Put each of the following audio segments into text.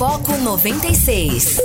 Foco 96.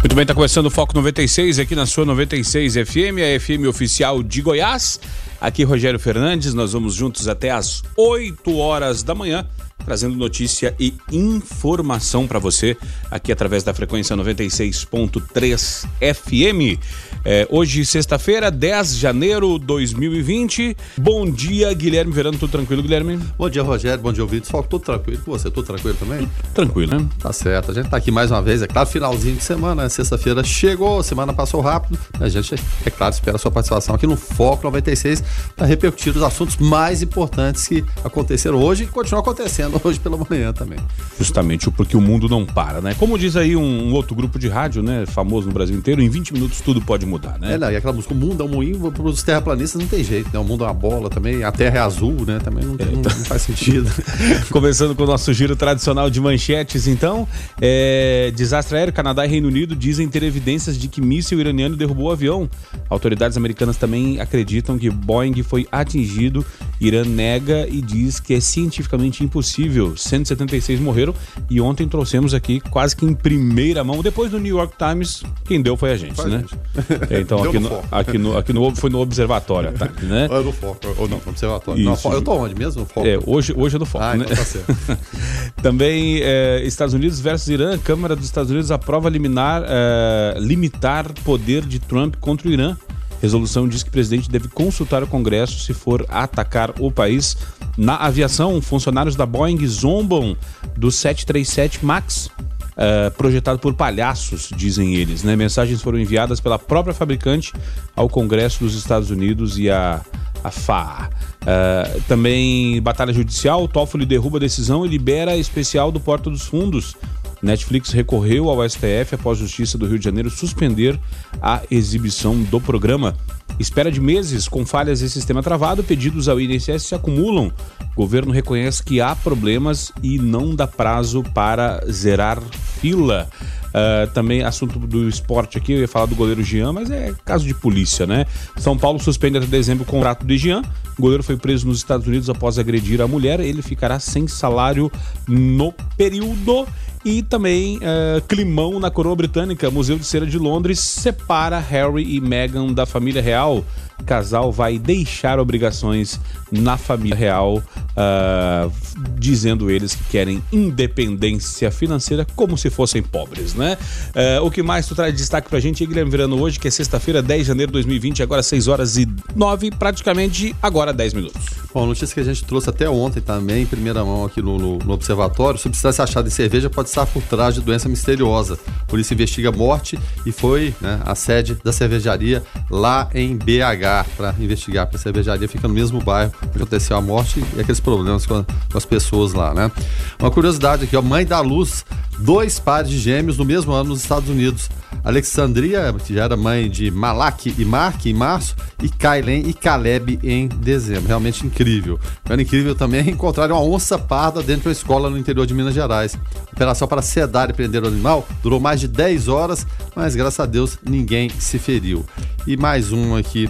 Muito bem, está começando o Foco 96 aqui na sua 96 FM, a FM oficial de Goiás. Aqui Rogério Fernandes, nós vamos juntos até às 8 horas da manhã trazendo notícia e informação para você aqui através da frequência 96.3 FM. É, hoje, sexta-feira, 10 de janeiro de 2020. Bom dia, Guilherme Verano. Tudo tranquilo, Guilherme? Bom dia, Rogério. Bom dia, ouvintes. Só tudo tranquilo com você? Tudo tranquilo também? Tranquilo, né? Tá certo. A gente tá aqui mais uma vez. É claro, finalzinho de semana, né? Sexta-feira chegou, semana passou rápido. A gente, é claro, espera a sua participação aqui no Foco 96 para repercutir os assuntos mais importantes que aconteceram hoje e continuam acontecendo hoje pela manhã também. Justamente porque o mundo não para, né? Como diz aí um, outro grupo de rádio, né? Famoso no Brasil inteiro, em 20 minutos tudo pode mudar, né? É, não, e aquela música, o mundo é um moinho, para os terraplanistas não tem jeito, né? O mundo é uma bola também, a terra é azul, né? Também não, tem, é, então... não faz sentido. Começando com o nosso giro tradicional de manchetes, então, é... desastre aéreo, Canadá e Reino Unido dizem ter evidências de que míssil iraniano derrubou o avião. Autoridades americanas também acreditam que Boeing foi atingido. Irã nega e diz que é cientificamente impossível. 176 morreram e ontem trouxemos aqui quase que em primeira mão, depois do New York Times, quem deu foi a gente, foi né? Gente. É, então aqui no, aqui no, aqui no foi no observatório, tá, né? É no foco, ou não, no observatório. Não, eu tô onde mesmo? Foco. É, hoje, hoje é no foco, ah, né? Então tá. Também é, Estados Unidos versus Irã, Câmara dos Estados Unidos aprova liminar, é, limitar poder de Trump contra o Irã. Resolução diz que o presidente deve consultar o Congresso se for atacar o país. Na aviação, funcionários da Boeing zombam do 737 MAX, Uh, projetado por palhaços, dizem eles. Né? Mensagens foram enviadas pela própria fabricante ao Congresso dos Estados Unidos e à, FAA. Uh, também batalha judicial, Toffoli derruba a decisão e libera especial do Porta dos Fundos. Netflix recorreu ao STF após a Justiça do Rio de Janeiro suspender a exibição do programa. Espera de meses com falhas e sistema travado, pedidos ao INSS se acumulam. O governo reconhece que há problemas e não dá prazo para zerar fila. Uh, também assunto do esporte aqui, eu ia falar do goleiro Jean, mas é caso de polícia, né? São Paulo suspende até dezembro o contrato de Jean. O goleiro foi preso nos Estados Unidos após agredir a mulher. Ele ficará sem salário no período. E também uh, climão na coroa britânica. Museu de Cera de Londres separa Harry e Meghan da família real. O casal vai deixar obrigações na família real, uh, dizendo eles que querem independência financeira como se fossem pobres, né? Uh, o que mais tu traz de destaque pra gente, Guilherme Virano, hoje, que é sexta-feira, 10 de janeiro de 2020, agora 6 horas e 9, praticamente agora 10 minutos. Bom, notícia que a gente trouxe até ontem também, em primeira mão aqui no, no, no Observatório, substância achada em cerveja pode estar por trás de doença misteriosa. Isso investiga morte e foi né, a sede da cervejaria lá em BH para investigar, porque a cervejaria fica no mesmo bairro onde aconteceu a morte e aqueles problemas com, a, com as pessoas lá, né? Uma curiosidade aqui, a mãe da luz dois pares de gêmeos no mesmo ano nos Estados Unidos. Alexandria, que já era mãe de Malak e Mark em março, e Kailen e Caleb em dezembro. Realmente incrível. Era incrível também encontrar uma onça parda dentro de uma escola no interior de Minas Gerais. A operação para sedar e prender o animal durou mais de 10 horas, mas graças a Deus ninguém se feriu. E mais um aqui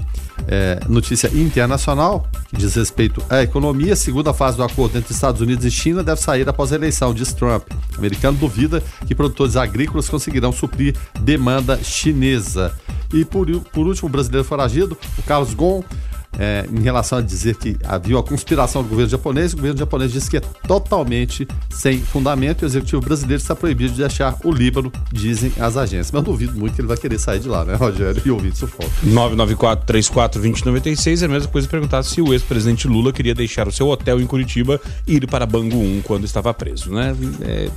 é, notícia internacional que diz respeito à economia. Segunda fase do acordo entre Estados Unidos e China deve sair após a eleição, diz Trump. O americano duvida que produtores agrícolas conseguirão suprir demanda chinesa. E por, por último, o brasileiro foragido, o Carlos Gon, é, em relação a dizer que havia uma conspiração do governo japonês. O governo japonês diz que é totalmente sem fundamento e o executivo brasileiro está proibido de deixar o Líbano, dizem as agências. Mas eu duvido muito que ele vai querer sair de lá, né, Rogério? E ouvir isso foco. 994-34-2096 é a mesma coisa perguntar se o ex-presidente Lula queria deixar o seu hotel em Curitiba e ir para Bangu 1 quando estava preso, né? É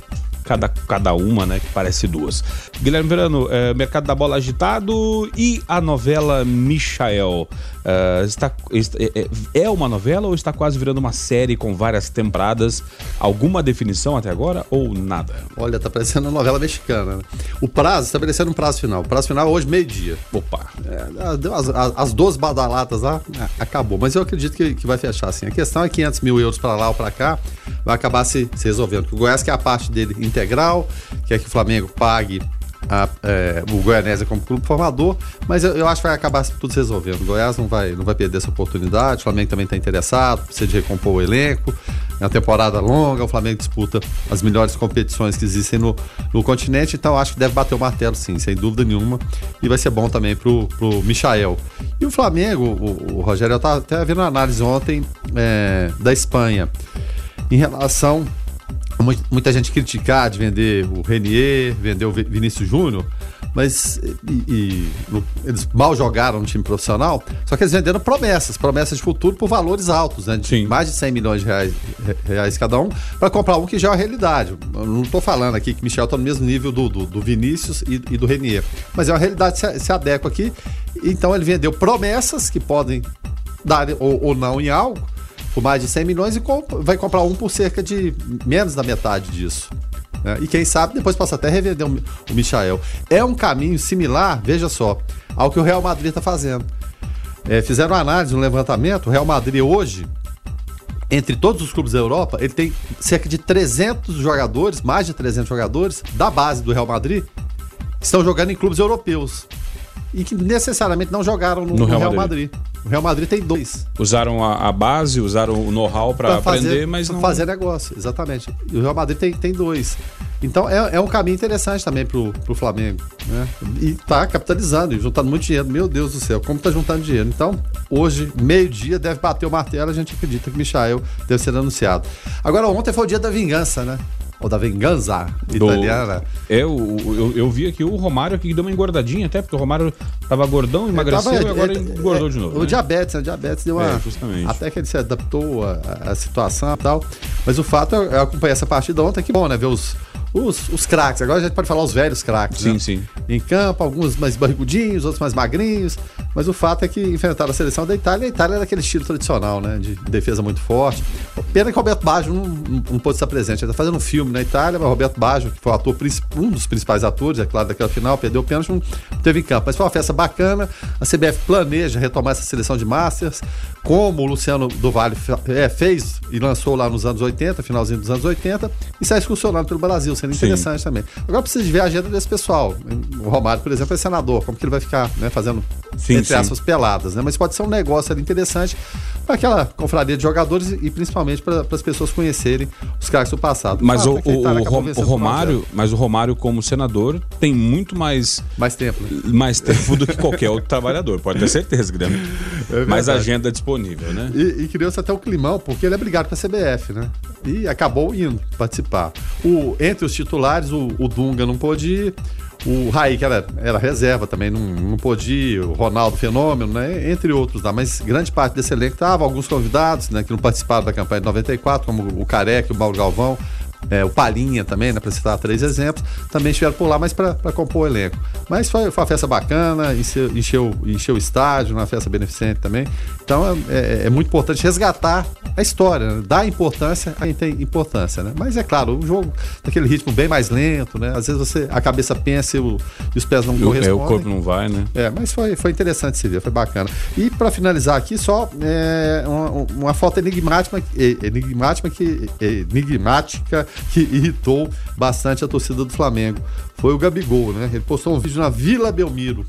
cada, cada uma, né? Que parece duas. Guilherme Verano, é, mercado da bola agitado e a novela Michael. Uh, está, é, é uma novela ou está quase virando uma série com várias temporadas? Alguma definição até agora ou nada? Olha, tá parecendo uma novela mexicana. Né? O prazo, estabelecendo um prazo final. O prazo final é hoje, meio-dia. Opa. É, deu as, as, as 12 badalatas lá, acabou. Mas eu acredito que, que vai fechar assim. A questão é 500 mil euros para lá ou para cá, vai acabar se, se resolvendo. Porque o Goiás, que é a parte dele integral, quer que o Flamengo pague a, é, o Goianésia como clube formador, mas eu, eu, acho que vai acabar tudo se resolvendo. O Goiás não vai, não vai perder essa oportunidade, o Flamengo também está interessado, precisa de recompor o elenco. É uma temporada longa, o Flamengo disputa as melhores competições que existem no, no continente, então acho que deve bater o martelo, sim, sem dúvida nenhuma. E vai ser bom também pro, pro Michael. E o Flamengo, o, o Rogério, eu estava até vendo uma análise ontem é, da Espanha em relação muita gente criticar de vender o Renier, vender o Vinícius Júnior, mas e, e, eles mal jogaram no time profissional, só que eles venderam promessas, promessas de futuro por valores altos, né? De Sim. mais de 100 milhões de reais, reais cada um, para comprar um que já é uma realidade. Eu não estou falando aqui que Michel está no mesmo nível do, do, do Vinícius e, e, do Renier, mas é uma realidade se, se adequa aqui. Então ele vendeu promessas que podem dar ou, ou não em algo por mais de 100 milhões e comp vai comprar um por cerca de menos da metade disso. Né? E quem sabe depois possa até revender o, o Michael. É um caminho similar, veja só, ao que o Real Madrid está fazendo. É, fizeram uma análise, um levantamento. O Real Madrid hoje, entre todos os clubes da Europa, ele tem cerca de 300 jogadores, mais de 300 jogadores da base do Real Madrid, que estão jogando em clubes europeus e que necessariamente não jogaram no, no Real, Real Madrid. Madrid. O Real Madrid tem dois. Usaram a, a base, usaram o know-how para aprender, mas não. fazer negócio, exatamente. E o Real Madrid tem, tem dois. Então é, é um caminho interessante também pro, pro Flamengo. Né? E tá capitalizando e juntando muito dinheiro. Meu Deus do céu, como tá juntando dinheiro. Então, hoje, meio-dia, deve bater o martelo, a gente acredita que Michael deve ser anunciado. Agora, ontem foi o dia da vingança, né? Ou da vingança italiana. É, eu, eu, eu, vi aqui o Romário que deu uma engordadinha até, porque o Romário tava gordão, emagreceu tava, e agora é, engordou é, de novo. O né? diabetes, né? O diabetes deu uma. É, justamente. Até que ele se adaptou à, situação e tal. Mas o fato é, eu acompanhei essa partida ontem, que bom, né? Ver os, os, os craques. Agora a gente pode falar os velhos craques. Sim, né? sim. Em campo, alguns mais barrigudinhos, outros mais magrinhos. Mas o fato é que enfrentaram a seleção da Itália. A Itália era aquele estilo tradicional, né? De defesa muito forte. Pena que o Roberto Baggio não, não, não pôde estar presente. Ele está fazendo um filme na Itália, mas o Roberto Baggio, que foi o ator, um dos principais atores, é claro, daquela final, perdeu o pênalti, não teve em campo. Mas foi uma festa bacana. A CBF planeja retomar essa seleção de Masters, como o Luciano do Vale é, fez e lançou lá nos anos 80, finalzinho dos anos 80, e está excursionando pelo Brasil, sendo interessante Sim. também. Agora precisa de ver a agenda desse pessoal. O Romário, por exemplo, é senador, como que ele vai ficar né, fazendo, sim, entre sim. aspas, peladas, né? Mas pode ser um negócio ali interessante para aquela confraria de jogadores e, principalmente para as pessoas conhecerem os caras do passado. Mas o, o, o, o Romário, mas o Romário como senador tem muito mais mais tempo, né? mais tempo do que qualquer outro trabalhador, pode ter certeza, Guilherme. É mais agenda disponível, né? E, e criou-se até o climão, porque ele é brigado com a CBF, né? E acabou indo participar. O, entre os titulares, o, o Dunga não pôde ir, o Raí, que era, era reserva também, não, não pôde ir, o Ronaldo Fenômeno, né? Entre outros lá. Mas grande parte desse elenco estava, alguns convidados, né? Que não participaram da campanha de 94, como o Careca, o Mauro Galvão, é, o Palinha também, né, para citar três exemplos, também estiveram por lá, mas para compor o elenco. Mas foi, foi uma festa bacana, encheu, encheu, encheu o estádio, uma festa beneficente também. Então é, é, é muito importante resgatar a história, né? dar importância a quem tem importância, né? Mas é claro, o jogo daquele ritmo bem mais lento, né? Às vezes você, a cabeça pensa e, o, e os pés não correspondem. É, o corpo não vai, né? É, mas foi, foi interessante se ver, foi bacana. E para finalizar aqui, só é, uma, uma foto enigmática, enigmática que, enigmática que irritou bastante a torcida do Flamengo. Foi o Gabigol, né? Ele postou um vídeo na Vila Belmiro.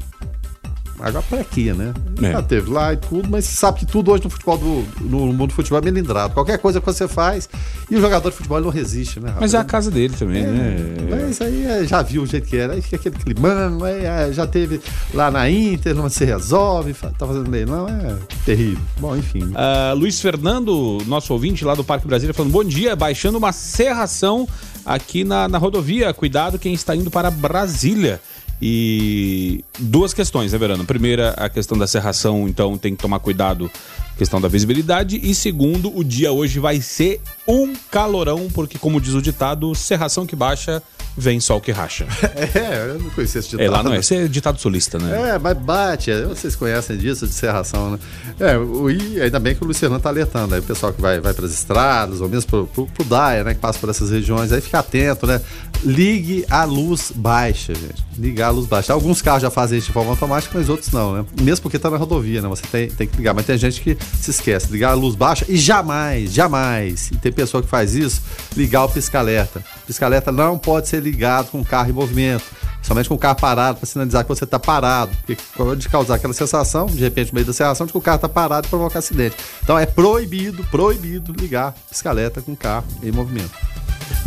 Agora pra quê, né? É. Já teve lá e tudo, mas sabe que tudo hoje no futebol do, no mundo do futebol é melindrado. Qualquer coisa que você faz e o jogador de futebol não resiste, né? Mas é a casa dele também, é, né? Mas aí é, já viu o jeito que era, aí fica aquele climão, aí, é, já teve lá na Inter, não se resolve, tá fazendo leilão, é terrível. Bom, enfim. Uh, Luiz Fernando, nosso ouvinte lá do Parque Brasília, falando: bom dia, baixando uma serração aqui na, na rodovia. Cuidado quem está indo para Brasília. E duas questões, né, Verano? Primeira, a questão da serração, então tem que tomar cuidado, questão da visibilidade. E segundo, o dia hoje vai ser um calorão, porque, como diz o ditado, serração que baixa vem sol que racha. É, eu não conhecia esse ditado. É, lá não é. Esse é ditado sulista, né? É, mas bate. Vocês conhecem disso, de serração, né? É, e ainda bem que o Luciano tá alertando aí o pessoal que vai, vai para as estradas, ou mesmo pro, pro, pro Daia, né, que passa por essas regiões, aí fica atento, né? Ligue a luz baixa, gente. Ligar a luz baixa. Alguns carros já fazem isso de forma automática, mas outros não, né? Mesmo porque tá na rodovia, né? Você tem, tem que ligar. Mas tem gente que se esquece. Ligar a luz baixa e jamais, jamais, e tem pessoa que faz isso, ligar o pisca-alerta. Pisca-alerta não pode ser ligado com o carro em movimento. somente com o carro parado para sinalizar que você está parado, porque pode causar aquela sensação, de repente, no meio da serração, de que o carro está parado e provocar acidente. Então é proibido, proibido ligar piscaleta com carro em movimento.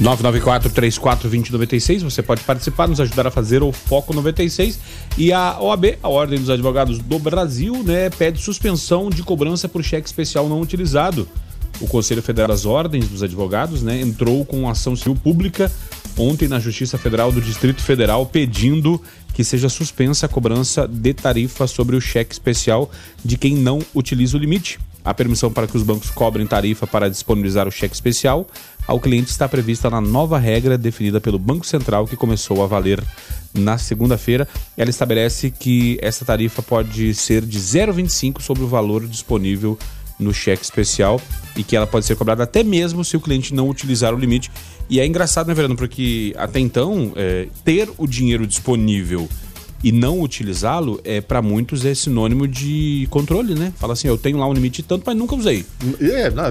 994-34-2096, você pode participar, nos ajudar a fazer o Foco 96. E a OAB, a Ordem dos Advogados do Brasil, né, pede suspensão de cobrança por cheque especial não utilizado. O Conselho Federal das Ordens dos Advogados né, entrou com ação civil pública ontem na Justiça Federal do Distrito Federal pedindo que seja suspensa a cobrança de tarifa sobre o cheque especial de quem não utiliza o limite. A permissão para que os bancos cobrem tarifa para disponibilizar o cheque especial ao cliente está prevista na nova regra definida pelo Banco Central que começou a valer na segunda-feira. Ela estabelece que essa tarifa pode ser de 0,25 sobre o valor disponível no cheque especial e que ela pode ser cobrada até mesmo se o cliente não utilizar o limite. E é engraçado, né, Verano? Porque até então, é, ter o dinheiro disponível e não utilizá-lo é para muitos é sinônimo de controle, né? Fala assim, eu tenho lá um limite tanto, mas nunca usei. É, não,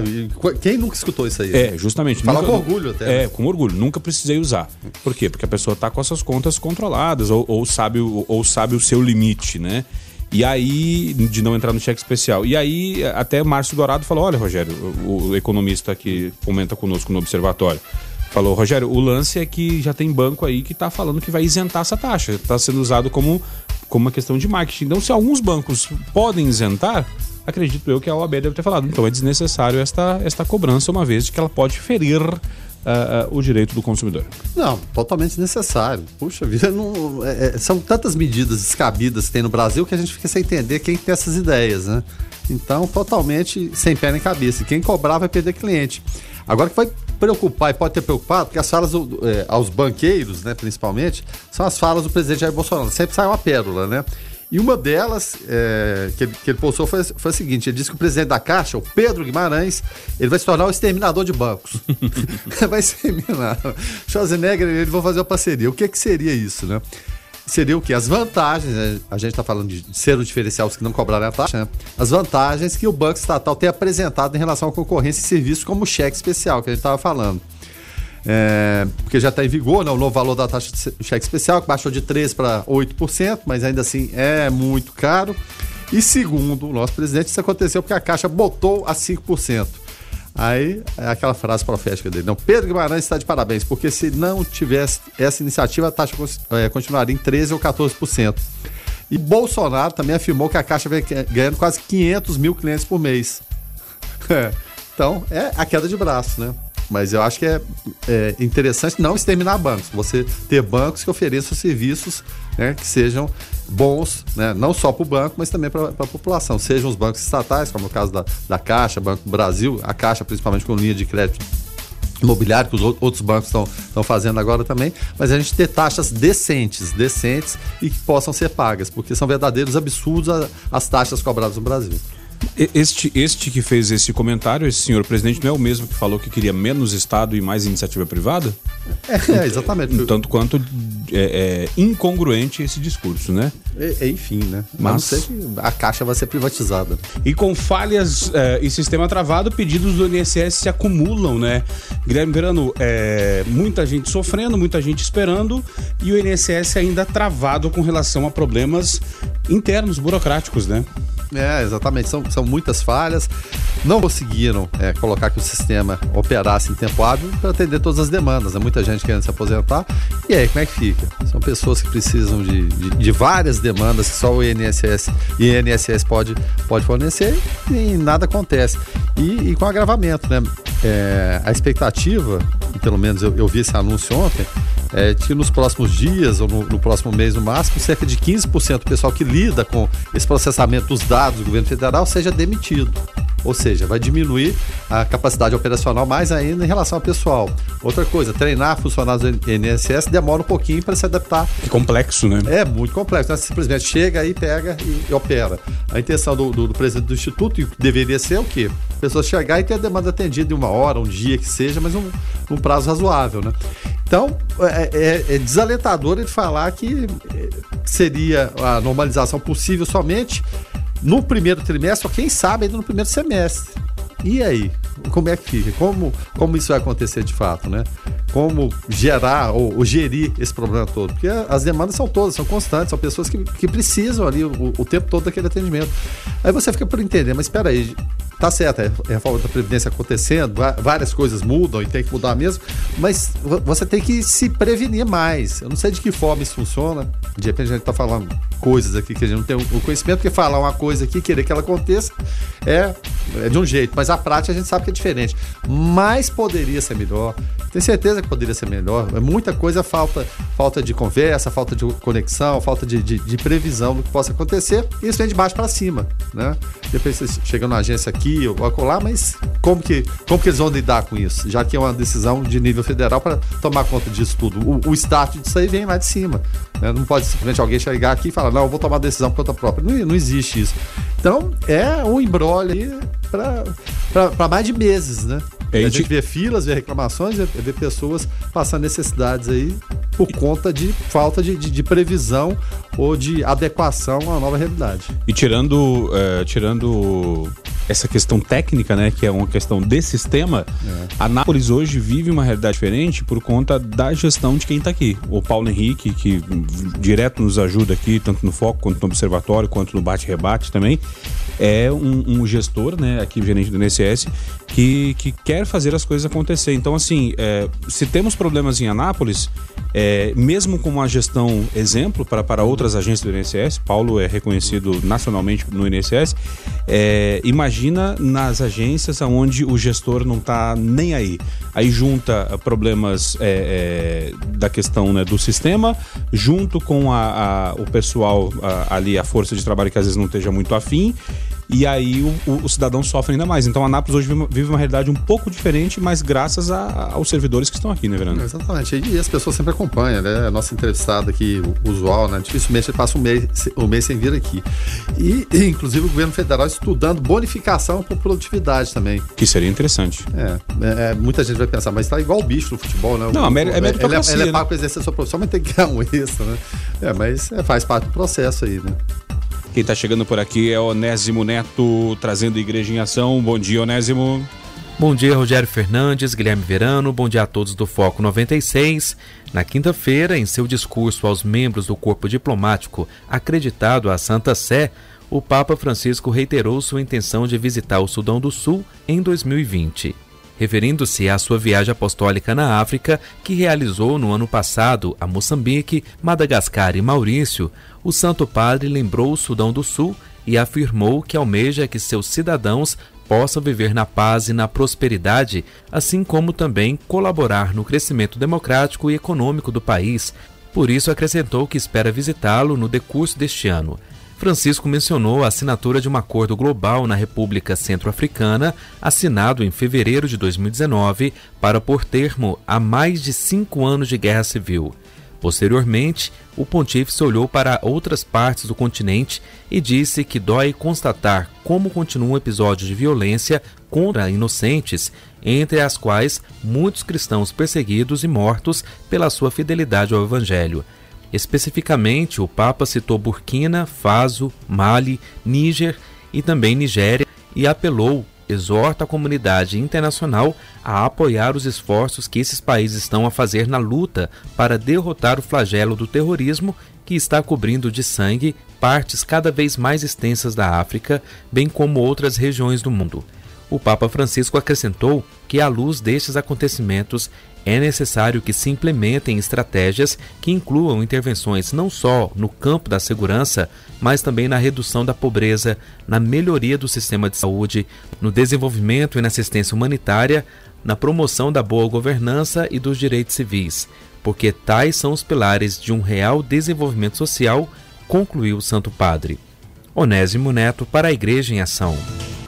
quem nunca escutou isso aí? É, justamente. Fala nunca, com orgulho até. É, né? com orgulho. Nunca precisei usar. Por quê? Porque a pessoa tá com essas contas controladas ou, ou sabe, ou, ou sabe o seu limite, né? E aí, de não entrar no cheque especial. E aí, até Márcio Dourado falou: olha, Rogério, o, economista que comenta conosco no observatório. Falou, Rogério, o lance é que já tem banco aí que está falando que vai isentar essa taxa. Está sendo usado como, como uma questão de marketing. Então, se alguns bancos podem isentar, acredito eu que a OAB deve ter falado. Então é desnecessário esta, esta cobrança, uma vez que ela pode ferir uh, uh, o direito do consumidor. Não, totalmente desnecessário. Puxa vida, não, é, é, são tantas medidas descabidas que tem no Brasil que a gente fica sem entender quem tem essas ideias, né? Então, totalmente sem pé nem cabeça. Quem cobrar vai perder cliente. Agora que vai preocupar e pode ter preocupado, porque as falas do, é, aos banqueiros, né, principalmente, são as falas do presidente Jair Bolsonaro. Sempre sai uma pérola, né? E uma delas é, que, ele, que ele postou foi, foi a seguinte: ele disse que o presidente da Caixa, o Pedro Guimarães, ele vai se tornar o exterminador de bancos. vai exterminar. Schwarzenegger e ele vão fazer uma parceria. O que, que seria isso, né? seria o que? As vantagens, né? a gente está falando de ser o diferencial, os que não cobrarem a taxa, né? as vantagens que o Banco Estatal tem apresentado em relação à concorrência e serviços como o cheque especial, que a gente estava falando. É, porque já está em vigor né, o novo valor da taxa de cheque especial, que baixou de 3% para 8%, mas ainda assim é muito caro. E segundo o nosso presidente, isso aconteceu porque a Caixa botou a 5%. Aí é aquela frase profética dele. Não, Pedro Guimarães está de parabéns, porque se não tivesse essa iniciativa, a taxa é, continuaria em 13% ou 14%. E Bolsonaro também afirmou que a Caixa vem ganhando quase 500 mil clientes por mês. então, é a queda de braço, né? Mas eu acho que é, é, interessante não exterminar bancos. Você ter bancos que ofereçam serviços né, que sejam bons, né, não só para o banco, mas também para a população. Sejam os bancos estatais, como é o caso da, da Caixa, Banco do Brasil, a Caixa principalmente com linha de crédito imobiliário que os outros bancos estão fazendo agora também, mas a gente ter taxas decentes, decentes e que possam ser pagas, porque são verdadeiros absurdos as taxas cobradas no Brasil. Este, este que fez esse comentário, esse senhor presidente, não é o mesmo que falou que queria menos Estado e mais iniciativa privada? É, exatamente. Tanto quanto é, é incongruente esse discurso, né? É, é enfim, né? Mas a Caixa vai ser privatizada. E com falhas é, e sistema travado, pedidos do INSS se acumulam, né? Guilherme Verano, é, muita gente sofrendo, muita gente esperando e o INSS ainda travado com relação a problemas internos, burocráticos, né? É, exatamente. São, são muitas falhas. Não conseguiram é, colocar que o sistema operasse em tempo hábil para atender todas as demandas. Né? Muita gente querendo se aposentar. E aí, como é que fica? São pessoas que precisam de, de, de várias demandas que só o INSS, INSS pode, pode fornecer e nada acontece. E, e com agravamento, né? É, a expectativa, pelo menos eu, eu vi esse anúncio ontem, é, que nos próximos dias ou no, no, próximo mês no máximo, cerca de 15% do pessoal que lida com esse processamento dos dados do governo federal seja demitido. Ou seja, vai diminuir a capacidade operacional mais ainda em relação ao pessoal. Outra coisa, treinar funcionários do INSS demora um pouquinho para se adaptar. Que complexo, né? É muito complexo. Né? Simplesmente chega aí, pega e, e opera. A intenção do, do, do, presidente do Instituto deveria ser o quê? A pessoa chegar e ter a demanda atendida em uma hora, um dia que seja, mas um, um prazo razoável, né? Então, é, é, é desalentador ele falar que é, seria a normalização possível somente no primeiro trimestre, ou quem sabe ainda no primeiro semestre. E aí? Como é que fica? Como, como isso vai acontecer de fato, né? como gerar ou, ou, gerir esse problema todo. Porque as demandas são todas, são constantes, são pessoas que, que precisam ali o, o tempo todo daquele atendimento. Aí você fica por entender, mas espera aí, tá certo, é a reforma da Previdência acontecendo, várias coisas mudam e tem que mudar mesmo, mas você tem que se prevenir mais. Eu não sei de que forma isso funciona, de repente a gente está falando coisas aqui que a gente não tem o conhecimento, porque falar uma coisa aqui, querer que ela aconteça, é, é de um jeito, mas a prática a gente sabe que é diferente. Mas poderia ser melhor, tenho certeza que poderia ser melhor. É muita coisa falta, falta de conversa, falta de conexão, falta de, de, de previsão do que possa acontecer, e isso vem de baixo para cima, né? Depois você chega na agência aqui ou acolá, mas como que, como que eles vão lidar com isso? Já que é uma decisão de nível federal para tomar conta disso tudo. O, o start disso aí vem lá de cima. Né? Não pode simplesmente alguém chegar aqui e falar, não, eu vou tomar decisão por conta própria. Não, não existe isso. Então, é um embrolho aí para mais de meses, né? É, a gente vê filas, vê reclamações, vê pessoas passando necessidades aí por conta de falta de, de, de previsão ou de adequação à nova realidade. E tirando, uh, tirando essa questão técnica, né, que é uma questão de sistema, é. a Nápoles hoje vive uma realidade diferente por conta da gestão de quem está aqui. O Paulo Henrique, que direto nos ajuda aqui, tanto no Foco, quanto no Observatório, quanto no Bate-Rebate também, é um, um, gestor, né, aqui gerente do INSS, que, que quer fazer as coisas acontecer. Então, assim, é, se temos problemas em Anápolis, é, mesmo com uma gestão exemplo para, para outras agências do INSS, Paulo é reconhecido nacionalmente no INSS, é, imagina nas agências onde o gestor não está nem aí. Aí junta problemas é, é, da questão né, do sistema, junto com a, a o pessoal a, ali, a força de trabalho que às vezes não esteja muito afim, e aí o, o, o, cidadão sofre ainda mais. Então a Anápolis hoje vive uma, vive uma realidade um pouco diferente, mas graças a, aos servidores que estão aqui, né, Verano? Exatamente. E as pessoas sempre acompanham, né? A nossa entrevistada aqui, usual, né? Dificilmente passa um mês, um mês sem vir aqui. E, inclusive, o governo federal estudando bonificação por produtividade também. Que seria interessante. É, é muita gente vai pensar, mas está igual o bicho no futebol, né? Não, o, é, meritocracia. Ele é, ele é pago para exercer sua profissão, mas tem que ganhar um extra, né? É, mas é, faz parte do processo aí, né? Quem está chegando por aqui é Onésimo Neto, trazendo Igreja em Ação. Bom dia, Onésimo. Bom dia, Rogério Fernandes, Guilherme Verano, bom dia a todos do Foco 96. Na quinta-feira, em seu discurso aos membros do corpo diplomático acreditado à Santa Sé, o Papa Francisco reiterou sua intenção de visitar o Sudão do Sul em 2020 referindo-se à sua viagem apostólica na África, que realizou no ano passado a Moçambique, Madagascar e Maurício, o Santo Padre lembrou o Sudão do Sul e afirmou que almeja que seus cidadãos possam viver na paz e na prosperidade, assim como também colaborar no crescimento democrático e econômico do país. Por isso, acrescentou que espera visitá-lo no decurso deste ano. Francisco mencionou a assinatura de um acordo global na República Centro-Africana, assinado em fevereiro de 2019, para pôr termo a mais de cinco anos de guerra civil. Posteriormente, o pontífice olhou para outras partes do continente e disse que dói constatar como continuam episódios de violência contra inocentes, entre as quais muitos cristãos perseguidos e mortos pela sua fidelidade ao Evangelho. Especificamente, o Papa citou Burkina, Faso, Mali, Níger e também Nigéria e apelou, exorta a comunidade internacional a apoiar os esforços que esses países estão a fazer na luta para derrotar o flagelo do terrorismo que está cobrindo de sangue partes cada vez mais extensas da África, bem como outras regiões do mundo. O Papa Francisco acrescentou que, à luz destes acontecimentos, é necessário que se implementem estratégias que incluam intervenções não só no campo da segurança, mas também na redução da pobreza, na melhoria do sistema de saúde, no desenvolvimento e na assistência humanitária, na promoção da boa governança e dos direitos civis, porque tais são os pilares de um real desenvolvimento social, concluiu o Santo Padre. Onésimo Neto para a Igreja em Ação.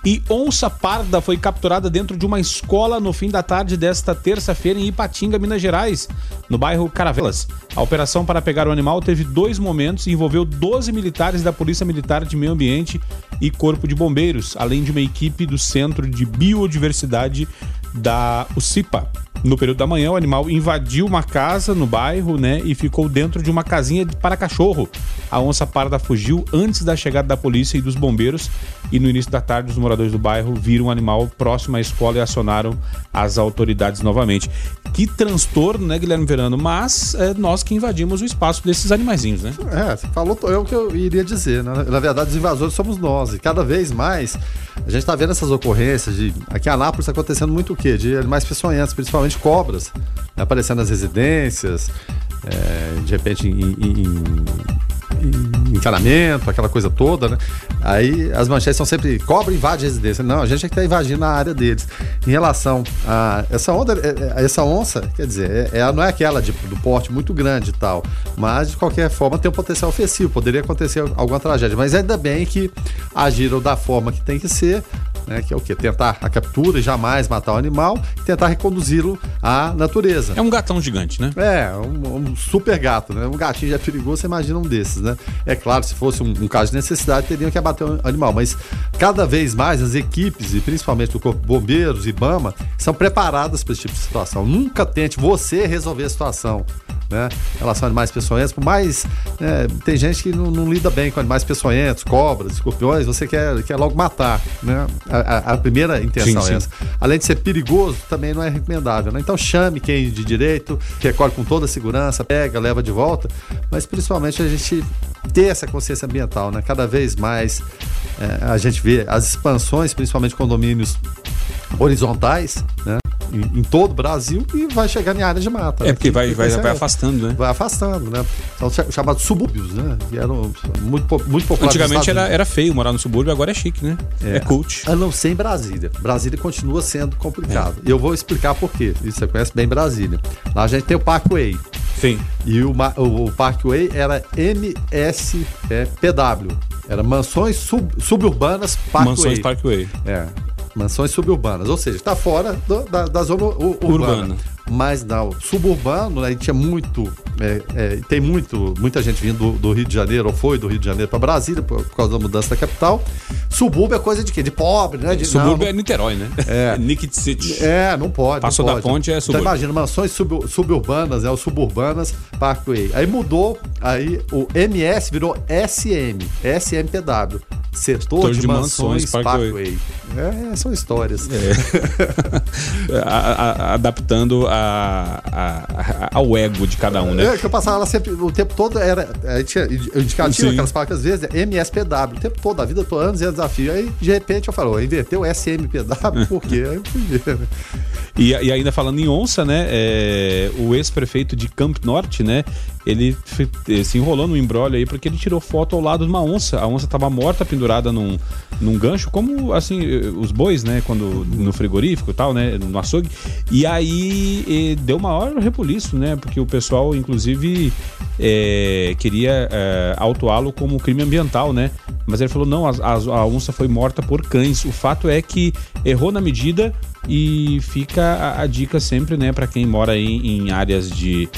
E onça parda foi capturada dentro de uma escola no fim da tarde desta terça-feira em Ipatinga, Minas Gerais, no bairro Caravelas. A operação para pegar o animal teve dois momentos e envolveu 12 militares da Polícia Militar de Meio Ambiente e Corpo de Bombeiros, além de uma equipe do Centro de Biodiversidade da UCIPA. No período da manhã, o animal invadiu uma casa no bairro, né, e ficou dentro de uma casinha para cachorro, A onça parda fugiu antes da chegada da polícia e dos bombeiros. E no início da tarde, os moradores do bairro viram o animal próximo à escola e acionaram as autoridades novamente. Que transtorno, né, Guilherme Verano? Mas é nós que invadimos o espaço desses animaizinhos, né? É, você falou é o que eu iria dizer. Né? Na verdade, os invasores somos nós. E cada vez mais a gente está vendo essas ocorrências de. Aqui em Anápolis está acontecendo muito quê? De animais peçonhentos, principalmente cobras, né? aparecendo nas residências, é, de repente em, em, em, encanamento, aquela coisa toda, né? Aí as manchetes são sempre cobra invade residência. Não, a gente é que está invadindo a área deles. Em relação a essa onda, é, é, essa onça, quer dizer, ela não é aquela de, do porte muito grande e tal, mas de qualquer forma tem um potencial ofensivo, poderia acontecer alguma tragédia. Mas ainda bem que agiram da forma que tem que ser, né, que é o quê? Tentar a captura e jamais matar o animal e tentar reconduzi-lo à natureza. É um gatão gigante, né? É, um, um, super gato, né? Um gatinho já é perigoso, você imagina um desses, né? É claro, se fosse um, um caso de necessidade, teriam que abater o animal, mas cada vez mais as equipes, e principalmente o Corpo Bombeiros e Bama, são preparadas para esse tipo de situação. Nunca tente você resolver a situação né? Em relação a animais peçonhentos, por mais. Né, tem gente que não, não, lida bem com animais peçonhentos, cobras, escorpiões, você quer, quer logo matar, né? A, a, primeira intenção sim, é essa. Além de ser perigoso, também não é recomendável, né? Então chame quem de direito, recolhe com toda a segurança, pega, leva de volta, mas principalmente a gente ter essa consciência ambiental, né? Cada vez mais é, a gente vê as expansões, principalmente condomínios horizontais, né? Em, em, todo o Brasil e vai chegar em área de mata. É, né? porque vai, vai, vai afastando, né? Vai afastando, né? São chamados subúrbios, né? Que eram muito, muito populares. Antigamente era, era feio morar no subúrbio, agora é chique, né? É, é cult. A não ser em Brasília. Brasília continua sendo complicado. É. E eu vou explicar por quê. E você conhece bem Brasília. Lá a gente tem o Parkway. Sim. E o, o, o Parkway era MSPW. Era Mansões Sub, Suburbanas Parkway. Mansões Parkway. É mansões suburbanas, ou seja, está fora do, da, da, zona urbana. urbana. Mas não, suburbano, né, tinha muito, é, é, tem muito, muita gente vindo do, do, Rio de Janeiro, ou foi do Rio de Janeiro para Brasília, por, por, causa da mudança da capital. Subúrbio é coisa de quê? De pobre, né? De, subúrbio não, é Niterói, né? É. Nicked City. É, não pode. Passou da ponte é então, subúrbio. Então imagina, mansões sub, suburbanas, é o suburbanas Parkway. Aí mudou, aí o MS virou SM, SMPW. Setor de, de, mansões, mansões Parkway. Parkway. É, são histórias. É. a, a, adaptando a, ao ego de cada um, né? É, que eu passava lá sempre, o tempo todo era. A gente, eu indicativo aquelas placas às vezes, é MSPW, o tempo todo, a vida, tô anos e é desafio. Aí, de repente, eu falo, inverteu SMPW, por quê? Aí eu fui ver, né? E, e, ainda falando em onça, né? É, o ex-prefeito de Camp Norte, né? Ele se enrolou no embrólio aí porque ele tirou foto ao lado de uma onça. A onça estava morta, pendurada num, num gancho, como assim, os bois, né? Quando no frigorífico e tal, né? No açougue. E aí e deu maior rebuliço, né? Porque o pessoal, inclusive, é, queria é, autuá-lo como crime ambiental, né? Mas ele falou: não, a, a onça foi morta por cães. O fato é que errou na medida e fica a, a dica sempre, né, para quem mora em, em áreas de,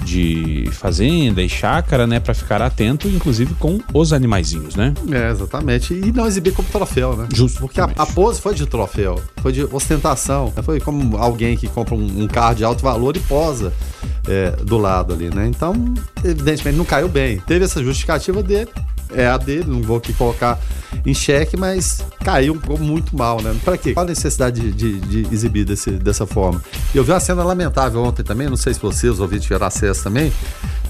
de fazenda e chácara, né, para ficar atento, inclusive com os animaizinhos, né? É, exatamente. E não exibir como troféu, né? Justo. Porque a, a, pose foi de troféu, foi de ostentação. Foi como alguém que compra um, um carro de alto valor e posa é, do lado ali, né? Então, evidentemente, não caiu bem. Teve essa justificativa dele, é a dele, não vou aqui colocar em xeque, mas caiu muito mal, né? Para quê? Qual a necessidade de, de, de exibir desse, dessa forma? Eu vi uma cena lamentável ontem também, não sei se vocês, os ouvintes, tiveram acesso também,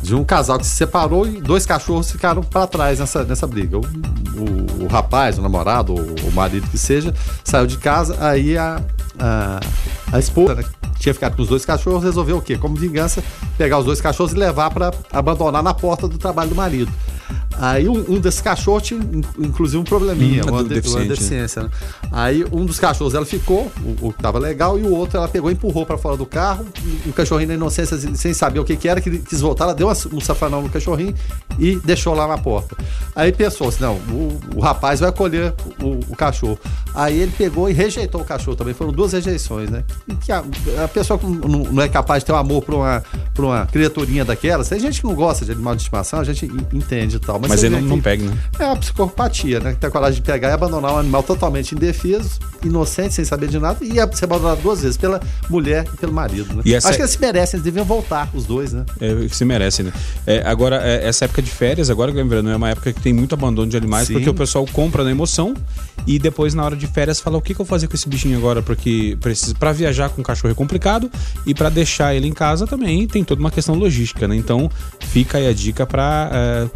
de um casal que se separou e dois cachorros ficaram para trás nessa, nessa briga. O, o, o rapaz, o namorado, o, o, marido que seja, saiu de casa, aí a, a, a esposa, né, tinha ficado com os dois cachorros, resolveu o quê? Como vingança, pegar os dois cachorros e levar para abandonar na porta do trabalho do marido. Aí um, um desses cachorros tinha, inclusive, um probleminha, hum, uma, de, uma, deficiência. Né? Aí um dos cachorros ela ficou, o, o que tava legal, e o outro ela pegou e empurrou para fora do carro. O cachorrinho na inocência, sem saber o que, que era, que quis voltar, ela deu um safanão no cachorrinho e deixou lá na porta. Aí pensou assim: não, o, o rapaz vai acolher o, o, cachorro. Aí ele pegou e rejeitou o cachorro também. Foram duas rejeições, né? E que a, a pessoa não, não, é capaz de ter um amor por uma, uma criaturinha daquelas. Tem gente que não gosta de animal de estimação, a gente entende e tal Mas, mas ele não, não pega, né? É uma psicopatia, né? Que tem a coragem de pegar e abandonar um animal totalmente indefeso, inocente, sem saber de nada, e ser abandonado duas vezes pela mulher e pelo marido, né? Acho é... que eles se merecem, eles deviam voltar, os dois, né? É, se merecem, né? É, agora, é, essa época de férias, agora, lembrando, é uma época que tem muito abandono de animais, Sim. porque o pessoal compra na emoção e depois, na hora de férias, fala o que, que eu vou fazer com esse bichinho agora, porque precisa para viajar com o cachorro é complicado e para deixar ele em casa também tem toda uma questão logística, né? Então fica aí a dica para é,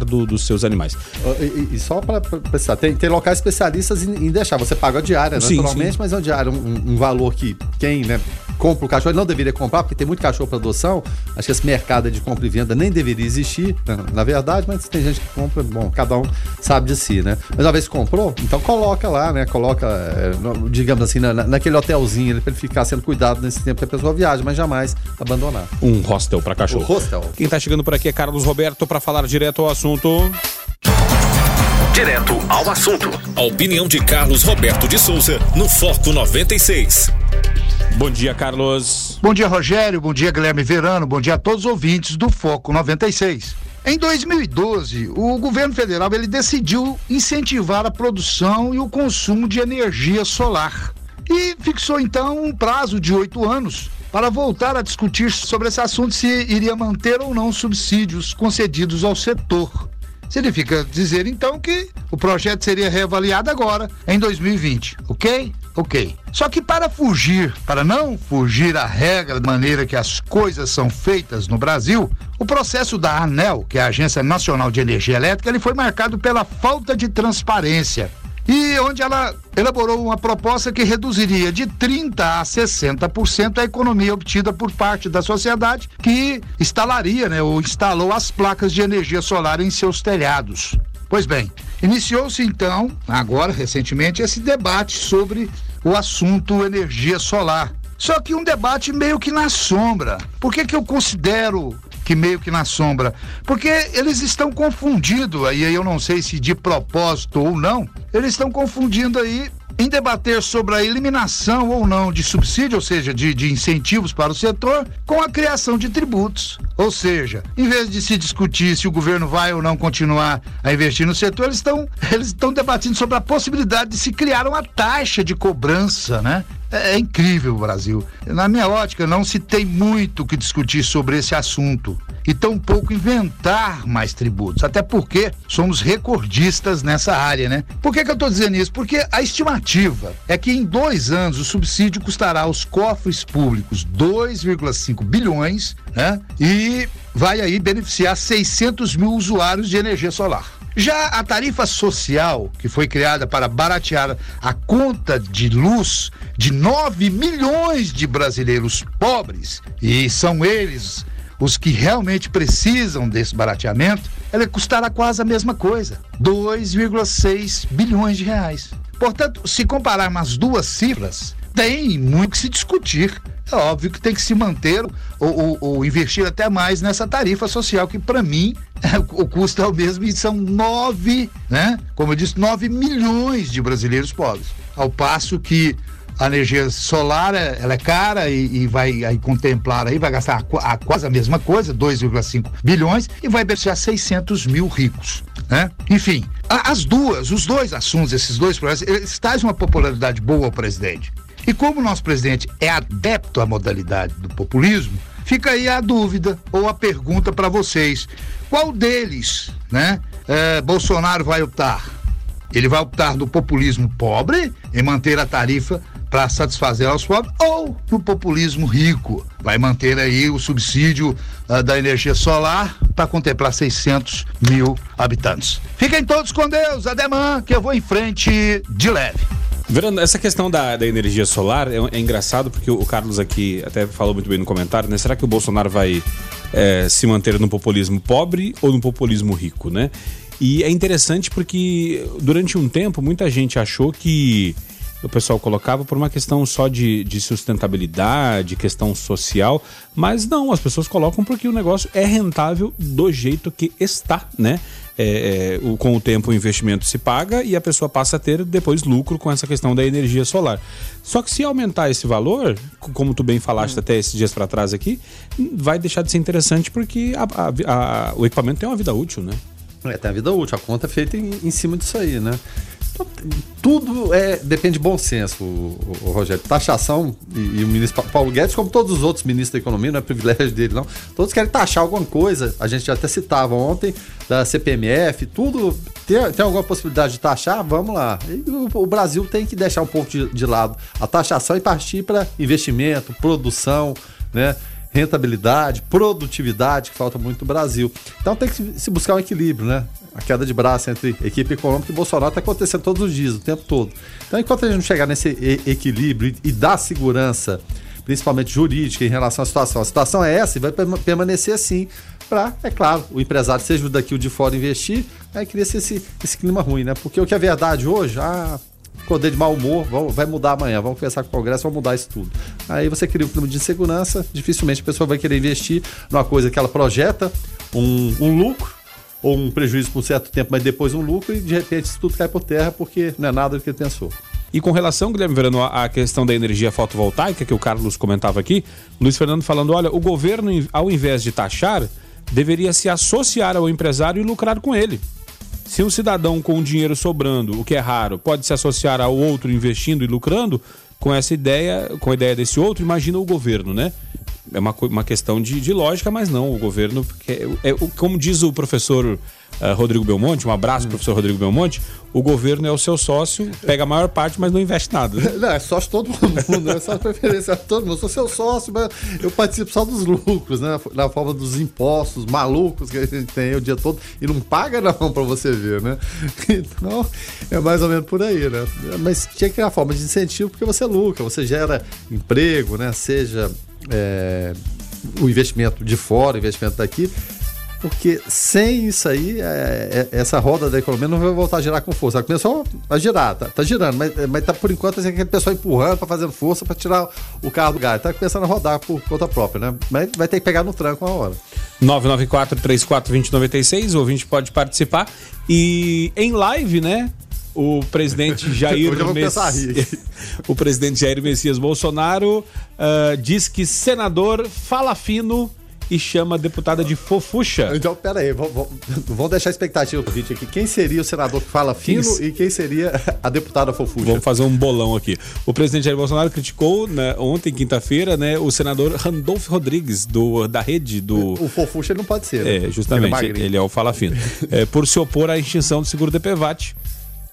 cuidar do, dos seus animais. E, e só para pensar, tem, tem locais especialistas em, em, deixar, você paga a diária, sim, naturalmente, sim. mas é uma diária, um, um valor que quem né, compra o cachorro, ele não deveria comprar, porque tem muito cachorro para adoção. Acho que esse mercado de compra e venda nem deveria existir, na, né, na verdade, mas tem gente que compra, bom, cada um sabe de si, né? Mas uma vez que comprou, então coloca lá, né? Coloca, é, digamos assim, na, naquele hotelzinho, para ele ficar sendo cuidado nesse tempo que a pessoa viaja, mas jamais abandonar. Um hostel para cachorro. Um hostel. Quem está chegando por aqui é Carlos Roberto para falar direto ao assunto. Direto ao assunto. A opinião de Carlos Roberto de Souza no Foco 96. Bom dia, Carlos. Bom dia, Rogério. Bom dia, Guilherme Verano. Bom dia a todos os ouvintes do Foco 96. Em 2012, o governo federal ele decidiu incentivar a produção e o consumo de energia solar e fixou então um prazo de oito anos para voltar a discutir sobre esse assunto se iria manter ou não subsídios concedidos ao setor. Significa dizer então que o projeto seria reavaliado agora, em 2020, ok? Ok. Só que para fugir, para não fugir à regra da maneira que as coisas são feitas no Brasil, o processo da ANEL, que é a Agência Nacional de Energia Elétrica, ele foi marcado pela falta de transparência e onde ela elaborou uma proposta que reduziria de 30% a 60% a economia obtida por parte da sociedade que instalaria, né, ou instalou as placas de energia solar em seus telhados. Pois bem, iniciou-se então, agora recentemente, esse debate sobre o assunto energia solar. Só que um debate meio que na sombra. Por que, que eu considero que meio que na sombra? Porque eles estão confundindo, aí eu não sei se de propósito ou não, eles estão confundindo aí em debater sobre a eliminação ou não de subsídio, ou seja, de, de, incentivos para o setor, com a criação de tributos. Ou seja, em vez de se discutir se o governo vai ou não continuar a investir no setor, eles estão eles estão debatendo sobre a possibilidade de se criar uma taxa de cobrança, né? É, é incrível o Brasil. Na minha ótica, não se tem muito o que discutir sobre esse assunto e tampouco inventar mais tributos, até porque somos recordistas nessa área, né? Por que, que eu estou dizendo isso? Porque a estimativa é que em dois anos o subsídio custará aos cofres públicos 2,5 bilhões, né? E vai aí beneficiar 600 mil usuários de energia solar. Já a tarifa social, que foi criada para baratear a conta de luz de 9 milhões de brasileiros pobres, e são eles os que realmente precisam desse barateamento, ela custará quase a mesma coisa, 2,6 bilhões de reais. Portanto, se compararmos as duas cifras, tem muito que se discutir. É óbvio que tem que se manter ou, ou, ou investir até mais nessa tarifa social, que para mim é, o custo é o mesmo e são nove, né? Como eu disse, nove milhões de brasileiros pobres. Ao passo que a energia solar é, ela é cara e, e vai aí, contemplar aí, vai gastar a, a, quase a mesma coisa, 2,5 bilhões, e vai beneficiar 600 mil ricos. Né? Enfim, a, as duas, os dois assuntos, esses dois projetos, eles uma popularidade boa ao presidente. E como o nosso presidente é adepto à modalidade do populismo, fica aí a dúvida ou a pergunta para vocês: qual deles, né, é, Bolsonaro vai optar? Ele vai optar no populismo pobre, em manter a tarifa para satisfazer aos pobres ou no populismo rico. Vai manter aí o subsídio uh, da energia solar para contemplar 600 mil habitantes. Fiquem todos com Deus, ademã, que eu vou em frente de leve. Verano, essa questão da, da energia solar é, é, engraçado porque o, Carlos aqui até falou muito bem no comentário, né? Será que o Bolsonaro vai é, se manter no populismo pobre ou no populismo rico, né? E é interessante porque durante um tempo muita gente achou que o pessoal colocava por uma questão só de, de sustentabilidade, questão social, mas não, as pessoas colocam porque o negócio é rentável do jeito que está, né? É, é, o, com o tempo o investimento se paga e a pessoa passa a ter depois lucro com essa questão da energia solar. Só que se aumentar esse valor, como tu bem falaste hum. até esses dias para trás aqui, vai deixar de ser interessante porque a, a, a, o equipamento tem uma vida útil, né? É, tem a vida útil, a conta é feita em, em cima disso aí, né? Então, tudo é, depende de bom senso, o, o, Rogério. Taxação e, e, o ministro Paulo Guedes, como todos os outros ministros da economia, não é privilégio dele, não. Todos querem taxar alguma coisa. A gente até citava ontem da CPMF, tudo. Tem, tem alguma possibilidade de taxar? Vamos lá. O, o, Brasil tem que deixar um pouco de, de lado a taxação e partir para investimento, produção, né? Rentabilidade, produtividade, que falta muito no Brasil. Então tem que se buscar um equilíbrio, né? A queda de braço entre equipe econômica e Bolsonaro está acontecendo todos os dias, o tempo todo. Então, enquanto a gente não chegar nesse equilíbrio e, dar segurança, principalmente jurídica, em relação à situação, a situação é essa e vai permanecer assim para, é claro, o empresário, seja o daqui ou de fora, investir, aí cria esse, esse clima ruim, né? Porque o que é verdade hoje, ah, acordei de mau humor, vai mudar amanhã, vamos conversar com o Congresso, vamos mudar isso tudo. Aí você cria um clima de insegurança, dificilmente a pessoa vai querer investir numa coisa que ela projeta um, um lucro ou um prejuízo por um certo tempo, mas depois um lucro e de repente isso tudo cai por terra porque não é nada do que ele pensou. E com relação, Guilherme Verano, à questão da energia fotovoltaica, que o Carlos comentava aqui, Luiz Fernando falando: olha, o governo, ao invés de taxar, deveria se associar ao empresário e lucrar com ele. Se um cidadão com dinheiro sobrando, o que é raro, pode se associar ao outro investindo e lucrando, com essa ideia, com a ideia desse outro, imagina o governo, né? É uma, uma questão de, de lógica, mas não, o governo, é, é, como diz o professor uh, Rodrigo Belmonte, um abraço, hum. professor Rodrigo Belmonte, o governo é o seu sócio, pega a maior parte, mas não investe nada. Né? Não, é sócio todo mundo, é só preferência todo mundo. Eu sou seu sócio, mas eu participo só dos lucros, né? Na forma dos impostos malucos que a gente tem o dia todo e não paga não para você ver, né? Então, é mais ou menos por aí, né? Mas tinha que ter uma forma de incentivo porque você lucra, você gera emprego, né? Seja é, o investimento de fora, o investimento daqui porque sem isso aí, é, é, essa roda da economia não vai voltar a girar com força. Ela começou a girar, tá, tá girando, mas, mas tá por enquanto assim, aquele pessoal empurrando, tá fazendo força para tirar o carro do gás. Tá começando a rodar por conta própria, né? Mas vai ter que pegar no tranco uma hora. 994-34-2096, o ouvinte pode participar. E em live, né? O presidente Jair Messias, o presidente Jair Messias Bolsonaro uh, diz que senador fala fino e chama a deputada de fofucha. Então, pera aí, vamos deixar a expectativa pro vídeo aqui. Quem seria o senador que fala fino quem... e quem seria a deputada fofucha? Vamos fazer um bolão aqui. O presidente Jair Bolsonaro criticou né, ontem, quinta-feira, né, o senador Randolfo Rodrigues, do, da rede do... O fofucha não pode ser. Né? É, justamente, ele é, ele é o fala fino. é, por se opor à extinção do seguro DPVAT.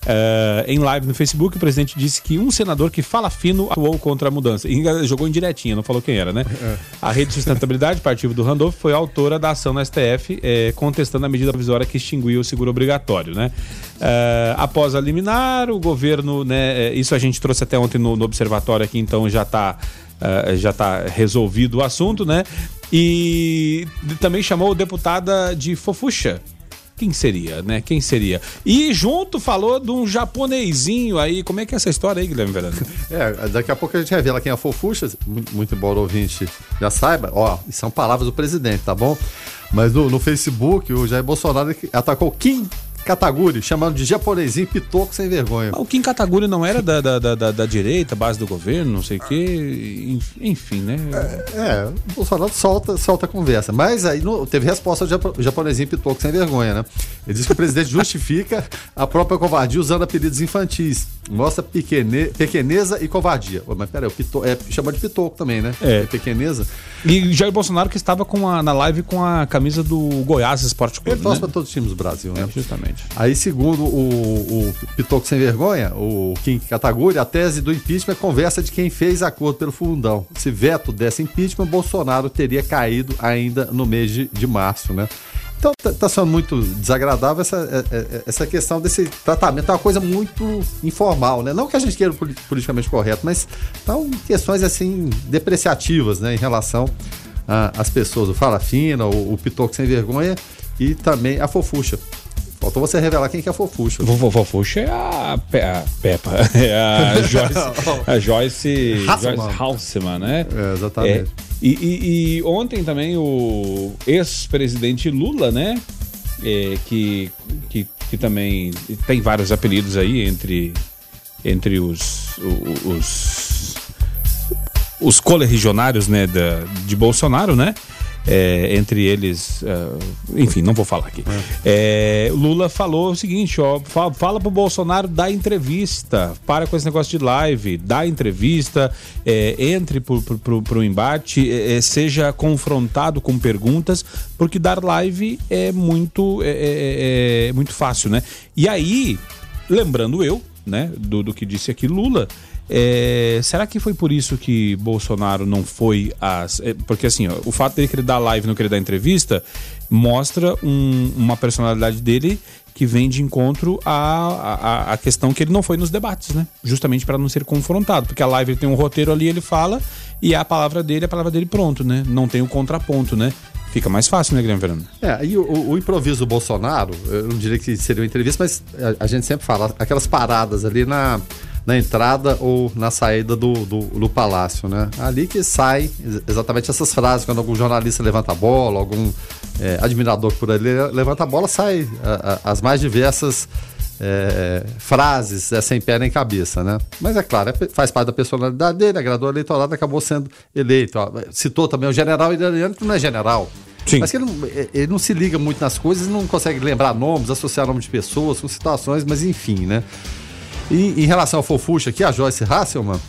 Uh, em live no Facebook, o presidente disse que um senador que fala fino atuou contra a mudança. E jogou indiretinha, não falou quem era, né? É. A Rede de Sustentabilidade, partido do Randolph, foi autora da ação na STF é, contestando a medida provisória que extinguiu o seguro obrigatório, né? Uh, após a liminar, o governo, né? Isso a gente trouxe até ontem no, no observatório aqui, então já está uh, já tá resolvido o assunto, né? E também chamou deputada de fofucha quem seria, né? Quem seria? E junto falou de um japonesinho aí. Como é que é essa história aí, Guilherme Verano? É, daqui a pouco a gente revela quem é a muito embora o ouvinte já saiba. Ó, são palavras do presidente, tá bom? Mas no, no Facebook, o Jair Bolsonaro atacou Kim Kataguri, chamando de japonesinho pitoco sem vergonha. o Kim Kataguri não era da, da, da, da, direita, base do governo, não sei o quê, enfim, né? É, é, o Bolsonaro solta, solta a conversa. Mas aí no, teve resposta do japonesinho pitoco sem vergonha, né? Ele diz que o presidente justifica a própria covardia usando apelidos infantis. Mostra pequene, pequeneza e covardia. Mas peraí, o pito, é, chama de pitoco também, né? É. Pequeneza. E Jair Bolsonaro que estava com a, na live com a camisa do Goiás Esporte Clube. Ele torce né? para todos os times do Brasil, né? É, justamente. Aí, segundo o, o Pitoco Sem Vergonha, o Kim Kataguri, a tese do impeachment é conversa de quem fez acordo pelo fundão. Se veto desse impeachment, Bolsonaro teria caído ainda no mês de, de março, né? Então tá, tá sendo muito desagradável essa, é, é, essa questão desse tratamento. É uma coisa muito informal, né? Não que a gente queira politicamente correto, mas estão questões assim depreciativas, né? Em relação às pessoas. O Fala Fina, o, o Pitoco Sem Vergonha e também a Fofucha. Faltou você revelar quem que é a Fofuxa. Vovô Fofuxa é a, Pe a Peppa. É a Joyce, a Joyce Halseman, né? É, exatamente. É, e, e, e, ontem também o ex-presidente Lula, né? É, que, que, que também tem vários apelidos aí entre, entre os, os, os colerregionários né, da, de Bolsonaro, né? É, entre eles, uh, enfim, não vou falar aqui. É. É, Lula falou o seguinte: ó, fala, fala pro Bolsonaro dar entrevista, para com esse negócio de live, dá entrevista, é, entre pro, pro, pro embate, é, é, seja confrontado com perguntas, porque dar live é muito, é, muito fácil, né? E aí, lembrando eu, né, do, do que disse aqui Lula. É, será que foi por isso que Bolsonaro não foi às. É, porque assim, ó, o fato dele querer dar live e não querer dar entrevista mostra um, uma personalidade dele que vem de encontro à, à, à questão que ele não foi nos debates, né? Justamente para não ser confrontado. Porque a live tem um roteiro ali, ele fala, e a palavra dele, a palavra dele pronto, né? Não tem o contraponto, né? Fica mais fácil, né, Guilherme Verano? É, e o, o, improviso do Bolsonaro, eu não diria que seria uma entrevista, mas a, a gente sempre fala, aquelas paradas ali na na entrada ou na saída do, do, do, palácio, né? Ali que sai exatamente essas frases, quando algum jornalista levanta a bola, algum é, admirador por ali levanta a bola, sai a, a, as mais diversas é, frases é, sem pé nem cabeça, né? Mas é claro, é, faz parte da personalidade dele, agradou o eleitorado, acabou sendo eleito. Ó, citou também o general Iraniano, que não é general. Sim. Mas que ele não, ele não se liga muito nas coisas, não consegue lembrar nomes, associar nomes de pessoas com situações, mas enfim, né? E em relação ao Fofuxa aqui, a Joyce Hasselman,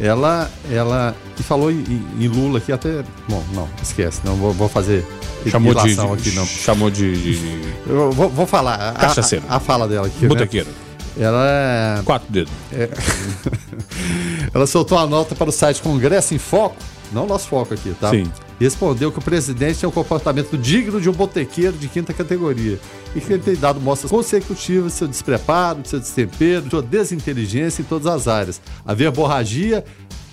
ela, ela e falou em, em, Lula aqui até. Bom, não, esquece, não vou, vou fazer chamou de, de, aqui, não. Chamou de. de... Eu vou, vou falar. Cachaceiro. A, a, fala dela aqui. Né? Botequeiro. Né? Ela é. Quatro dedos. É... ela soltou uma nota para o site Congresso em Foco, não nosso foco aqui, tá? Sim respondeu que o presidente tem um comportamento digno de um botequeiro de quinta categoria e que ele tem dado mostras consecutivas de seu despreparo, de seu destempero, de sua desinteligência em todas as áreas. A verborragia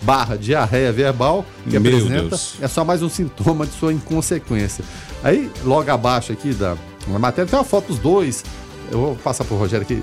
barra diarreia verbal que Meu apresenta Deus. é só mais um sintoma de sua inconsequência. Aí, logo abaixo aqui da matéria, tem uma foto dos dois. Eu vou passar para o Rogério aqui.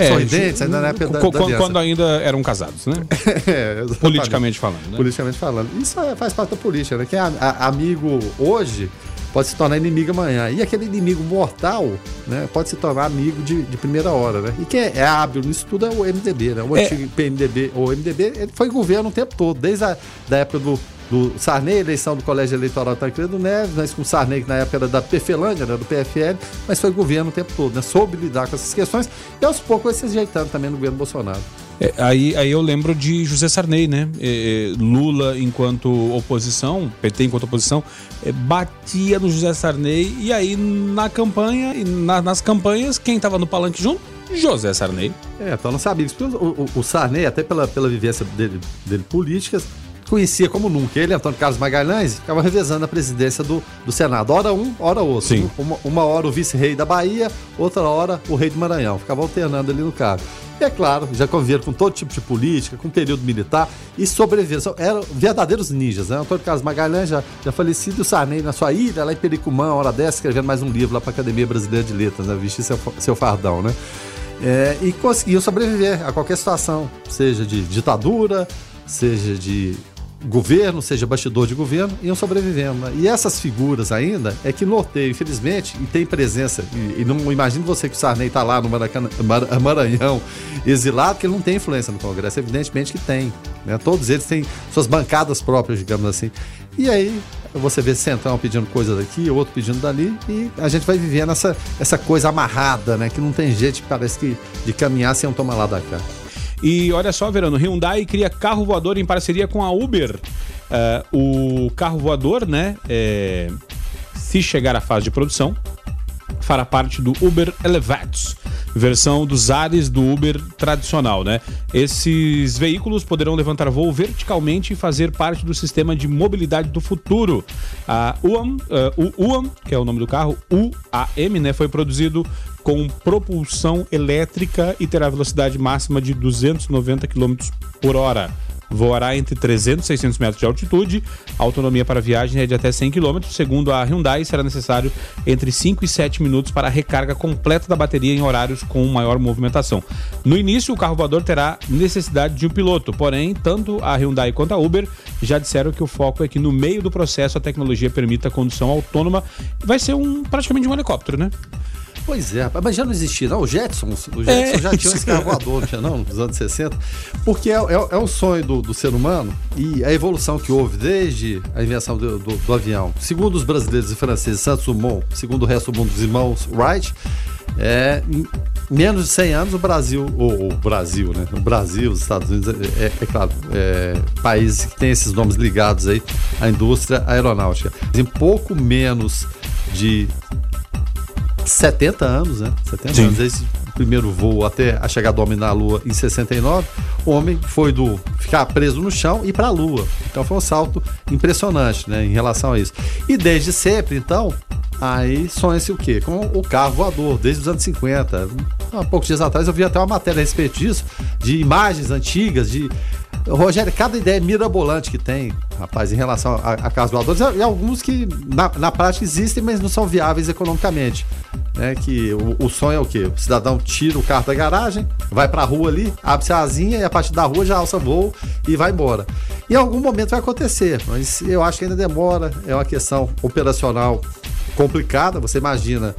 É, sorridentes, ainda na época da, quando, quando ainda eram casados, né? é, Politicamente falando. Né? Politicamente falando. Isso é, faz parte da política, né? Quem é amigo hoje pode se tornar inimigo amanhã. E aquele inimigo mortal, né, pode se tornar amigo de, de primeira hora, né? E quem é, é hábil nisso tudo é o MDB, né? O é. antigo PMDB, o MDB, ele foi governo o tempo todo, desde a da época do do Sarney, eleição do Colégio Eleitoral Tancredo Neves, mas com o Sarney, que na época era da PFLândia, né, do PFL, mas foi governo o tempo todo, né, soube lidar com essas questões e aos poucos vai se ajeitando também no governo Bolsonaro. É, aí, aí eu lembro de José Sarney, né? É, é Lula enquanto oposição, PT enquanto oposição, é, batia no José Sarney e aí na campanha, na, nas campanhas, quem estava no palanque junto? José Sarney. É, então não sabia. O, o, o Sarney, até pela, pela vivência dele, dele políticas, conhecia como nunca. Ele, Antônio Carlos Magalhães, ficava revezando a presidência do, do Senado. Hora um, hora outro. Sim. Uma, uma hora o vice-rei da Bahia, outra hora o rei do Maranhão. Ficava alternando ali no cargo. E é claro, já conviveram com todo tipo de política, com período militar e sobreviveram. Eram verdadeiros ninjas, né? Antônio Carlos Magalhães já, já falecido e o Sarney na sua ilha, lá em Pericumã, hora dessa, escrevendo mais um livro lá para a Academia Brasileira de Letras, né? Vestir seu, seu fardão, né? É, e conseguiu sobreviver a qualquer situação, seja de ditadura, seja de governo, seja bastidor de governo, iam sobrevivendo. Né? E essas figuras ainda é que norteiam, infelizmente, e tem presença. E, e não imagine você que o Sarney está lá no Maranhão, exilado, que ele não tem influência no Congresso. Evidentemente que tem. Né? Todos eles têm suas bancadas próprias, digamos assim. E aí você vê Centrão pedindo coisa daqui, outro pedindo dali, e a gente vai vivendo essa, essa coisa amarrada, né? Que não tem jeito, parece que, de caminhar sem um tomar lá da cá. E olha só, Verano, Hyundai cria carro voador em parceria com a Uber. Uh, o carro voador, né, é, se chegar à fase de produção, fará parte do Uber Elevatos, versão dos ares do Uber tradicional, né? Esses veículos poderão levantar voo verticalmente e fazer parte do sistema de mobilidade do futuro. A UAM, uh, o UAM, que é o nome do carro, UAM, né, foi produzido com propulsão elétrica e terá velocidade máxima de 290 km por hora. Voará entre 300 e 600 metros de altitude. A autonomia para viagem é de até 100 km. Segundo a Hyundai, será necessário entre 5 e 7 minutos para a recarga completa da bateria em horários com maior movimentação. No início, o carro voador terá necessidade de um piloto, porém, tanto a Hyundai quanto a Uber já disseram que o foco é que no meio do processo a tecnologia permita condução autônoma. Vai ser um praticamente um helicóptero, né? Pois é, mas já não existia, não. O Jetson, o Jetson é, já tinha um escavoador, não tinha não, nos anos 60. Porque é, é, é o sonho do, do, ser humano e a evolução que houve desde a invenção do, do, do avião. Segundo os brasileiros e franceses, Santos Dumont, segundo o resto do mundo dos irmãos Wright, é, em menos de 100 anos o Brasil, ou o Brasil, né? O Brasil, os Estados Unidos, é, é, é claro, é, países que têm esses nomes ligados aí à indústria aeronáutica. Em pouco menos de 70 anos, né? 70 Sim. anos, esse primeiro voo até a chegada do homem na Lua em 69, o homem foi do ficar preso no chão e para a Lua. Então foi um salto impressionante, né, em relação a isso. E desde sempre, então, Aí sonha-se o quê? Com o carro voador, desde os anos 50. Há poucos dias atrás eu vi até uma matéria a respeito disso, de imagens antigas, de. Rogério, cada ideia mirabolante que tem, rapaz, em relação a, a carros voadores, e alguns que na, na prática existem, mas não são viáveis economicamente. Né, que o, o, sonho é o quê? O cidadão tira o carro da garagem, vai pra rua ali, abre-se a asinha e a partir da rua já alça voo e vai embora. Em algum momento vai acontecer, mas eu acho que ainda demora, é uma questão operacional complicada. Você imagina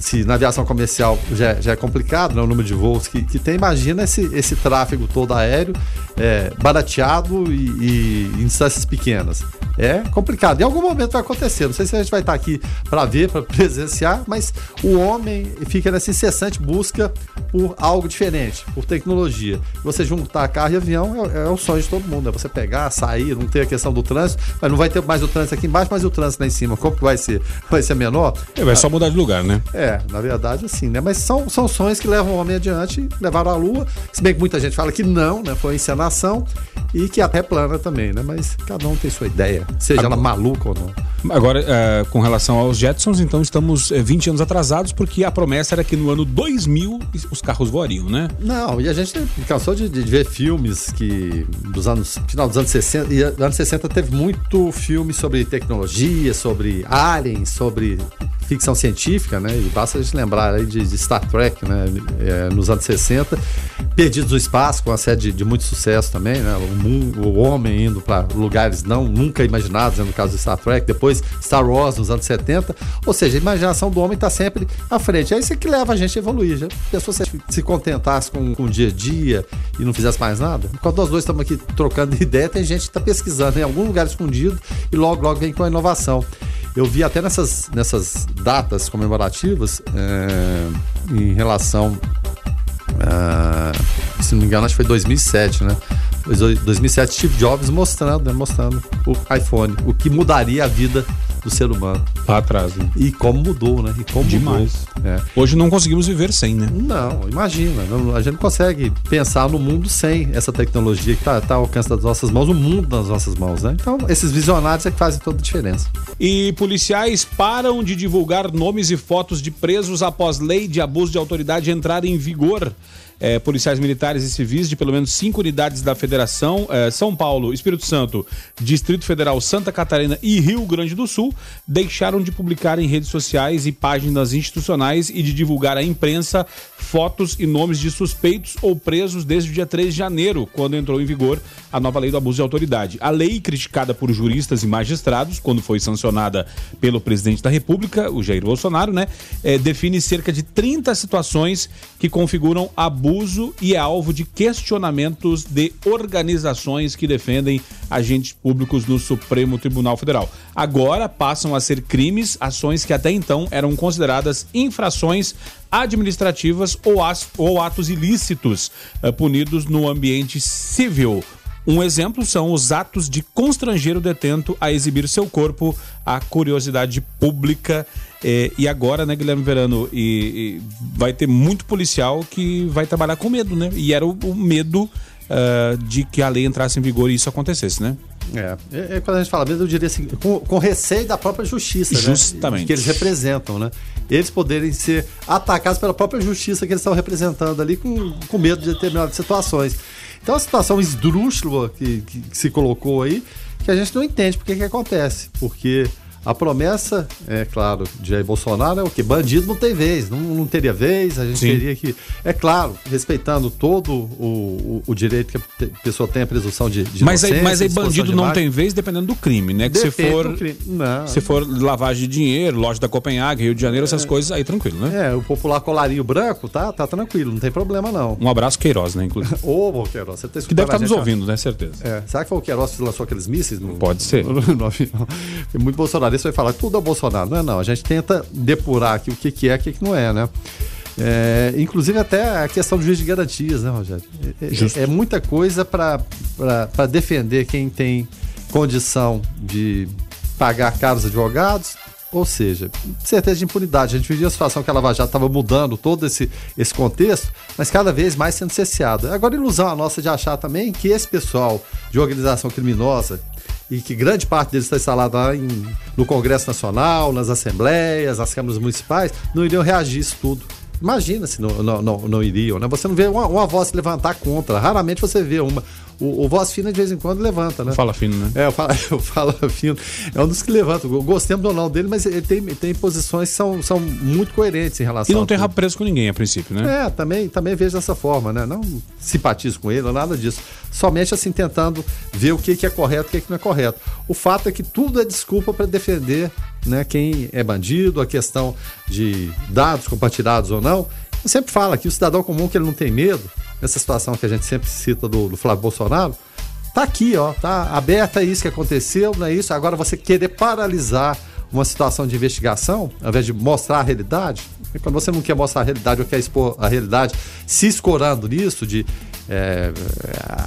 se na aviação comercial já, já é complicado, né, o número de voos que, que tem, imagina esse, esse tráfego todo aéreo é, barateado e, e, em distâncias pequenas. É complicado. Em algum momento vai acontecer. Não sei se a gente vai estar aqui para ver, para presenciar, mas o homem fica nessa incessante busca por algo diferente, por tecnologia. Você juntar carro e avião é, é o sonho de todo mundo. É você pegar, sair, não ter a questão do trânsito, mas não vai ter mais o trânsito aqui embaixo, mas o trânsito lá em cima. Como que vai ser? Vai ser menor? É, vai só mudar de lugar, né? É, na verdade, assim, né? Mas são, são sonhos que levam o homem adiante, levaram à Lua. Se bem que muita gente fala que não, né? Foi encenação e que até plana também, né? Mas cada um tem sua ideia, seja Agora, ela maluca ou não. Agora, é, com relação aos Jetsons, então estamos 20 é, anos atrasados, porque a promessa era que no ano 2000 os carros voariam, né? Não, e a gente cansou de, de ver filmes que dos anos, final dos anos 60, e anos 60 teve muito filme sobre tecnologia, sobre aliens, sobre ficção científica, né? E basta a gente lembrar aí de, de Star Trek, né? É, nos anos 60. Perdidos no Espaço, com uma série de, de muito sucesso também, né? O, mundo, o homem indo para lugares não nunca imaginados, né? no caso de Star Trek, depois Star Wars nos anos 70. Ou seja, a imaginação do homem está sempre à frente. É isso que leva a gente a evoluir. Já. A pessoa se, se contentasse com, com o dia a dia e não fizesse mais nada. Enquanto nós dois estamos aqui trocando ideia, tem gente que está pesquisando em algum lugar escondido e logo, logo vem com a inovação. Eu vi até nessas, nessas datas comemorativas é, em relação. Uh, se não me engano, acho que foi 2007, né? 2007, Steve Jobs mostrando, né? mostrando o iPhone, o que mudaria a vida do ser humano. Lá atrás, né? E como mudou, né? E como Demais. Mudou. É. Hoje não conseguimos viver sem, né? Não, imagina. Não, a gente não consegue pensar no mundo sem essa tecnologia que está tá ao alcance das nossas mãos, o mundo nas nossas mãos, né? Então, esses visionários é que fazem toda a diferença. E policiais param de divulgar nomes e fotos de presos após lei de abuso de autoridade entrar em vigor é, policiais militares e civis de pelo menos cinco unidades da Federação, é, São Paulo, Espírito Santo, Distrito Federal, Santa Catarina e Rio Grande do Sul, deixaram de publicar em redes sociais e páginas institucionais e de divulgar à imprensa fotos e nomes de suspeitos ou presos desde o dia 3 de janeiro, quando entrou em vigor a nova lei do abuso de autoridade. A lei, criticada por juristas e magistrados, quando foi sancionada pelo presidente da República, o Jair Bolsonaro, né, é, define cerca de 30 situações que configuram abuso abuso e é alvo de questionamentos de organizações que defendem agentes públicos no Supremo Tribunal Federal. Agora passam a ser crimes ações que até então eram consideradas infrações administrativas ou, atos ilícitos uh, punidos no ambiente civil. Um exemplo são os atos de constranger o detento a exibir seu corpo à curiosidade pública. É, e agora, né, Guilherme Verano, e, e, vai ter muito policial que vai trabalhar com medo, né? E era o, o medo uh, de que a lei entrasse em vigor e isso acontecesse, né? É, é, é quando a gente fala medo, eu diria assim, com, com receio da própria justiça, né? Justamente. Né? Que eles representam, né? Eles poderem ser atacados pela própria justiça que eles estão representando ali com, com medo de determinadas situações. Então, a situação esdrúxula que, que, que se colocou aí, que a gente não entende porque que acontece. Porque A promessa, é claro, de Jair Bolsonaro é o que? Bandido não tem vez, não, não teria vez, a gente Sim. teria que. É claro, respeitando todo o, o, o, direito que a pessoa tem a presunção de. de mas, aí, mas aí bandido não tem vez dependendo do crime, né? Que se for, se for lavagem de dinheiro, loja da Copenhague, Rio de Janeiro, essas é, coisas, aí tranquilo, né? É, o popular colarinho branco, tá, tá tranquilo, não tem problema não. Um abraço Queiroz, né, inclusive. Ô, Queiroz, você tá Que deve estar tá nos ouvindo, né? Certeza. É. Será que foi o Queiroz que lançou aqueles mísseis? No, Pode ser. No, no, no, muito bolsonarista vai falar tudo é Bolsonaro. Não é não, a gente tenta depurar aqui o que, que é e o que, que não é, né? É, inclusive até a questão do juiz de garantias, né, Rogério? É, é, é muita coisa para defender quem tem condição de pagar caros advogados, ou seja, certeza de impunidade. A gente vivia a situação que a Lava Jato estava mudando todo esse, esse contexto, mas cada vez mais sendo cesseado. Agora, ilusão a nossa de achar também que esse pessoal de organização criminosa, e que grande parte deles está instalado lá em, no Congresso Nacional, nas assembleias, nas câmaras municipais, não iriam reagir a isso tudo. Imagina se não, não, não, não iriam, né? Você não vê uma, uma voz se levantar contra. Raramente você vê uma. O, o voz fina de vez em quando levanta, né? Fala fino, né? É, o fala, o fala fino. É um dos que levanta. Gostemos ou não dele, mas ele tem, tem posições que são, são muito coerentes em relação E não tem rabo preso com ninguém, a princípio, né? É, também, também vejo dessa forma, né? Não simpatizo com ele ou nada disso. Somente assim tentando ver o que, que é correto e o que, que não é correto. O fato é que tudo é desculpa para defender né, quem é bandido, a questão de dados compartilhados ou não. Eu sempre falo que o cidadão comum que ele não tem medo, nessa situação que a gente sempre cita do, do Flávio Bolsonaro, tá aqui, ó, tá aberta isso que aconteceu, não é isso? Agora você querer paralisar uma situação de investigação, ao invés de mostrar a realidade, quando você não quer mostrar a realidade ou quer expor a realidade, se escorando nisso, de é,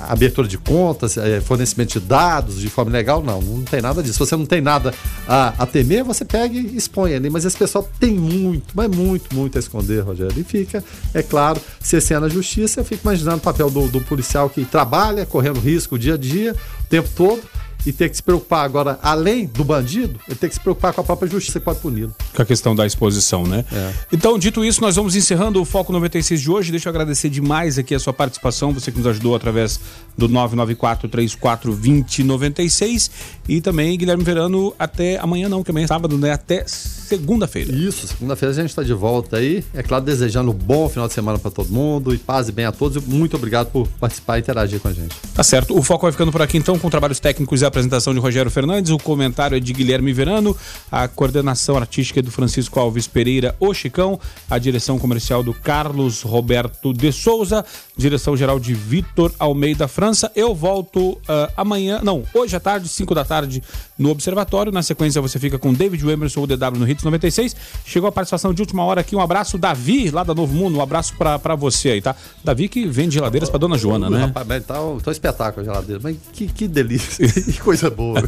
abertura de contas, é, fornecimento de dados de forma legal, não, não tem nada disso. Se você não tem nada a, a temer, você pega e expõe ali. Mas esse pessoal tem muito, mas muito, muito a esconder, Rogério. E fica, é claro, se é na justiça, eu fico imaginando o papel do, do policial que trabalha, correndo risco o dia a dia, o tempo todo e ter que se preocupar agora, além do bandido, ele tem que se preocupar com a própria justiça que pode puni-lo. Com a questão da exposição, né? É. Então, dito isso, nós vamos encerrando o Foco 96 de hoje. Deixa eu agradecer demais aqui a sua participação, você que nos ajudou através do 994-34-2096 e também Guilherme Verano até amanhã não, que amanhã é sábado, né? Até segunda-feira. Isso, segunda-feira a gente está de volta aí. É claro, desejando um bom final de semana para todo mundo e paz e bem a todos. Muito obrigado por participar e interagir com a gente. Tá certo. O Foco vai ficando por aqui então com trabalhos técnicos e a apresentação de Rogério Fernandes, o comentário é de Guilherme Verano, a coordenação artística é do Francisco Alves Pereira, o Chicão, a direção comercial do Carlos Roberto de Souza, direção geral de Vitor Almeida França. Eu volto uh, amanhã, não, hoje à tarde, 5 da tarde, no Observatório. Na sequência você fica com David Emerson, o DW no Hits 96. Chegou a participação de última hora aqui. Um abraço, Davi, lá da Novo Mundo. Um abraço para você aí, tá? Davi que vende geladeiras para dona Joana, né? Rapaz, mas tá, um, tá um espetáculo a geladeira. Mas que, que delícia, que coisa boa.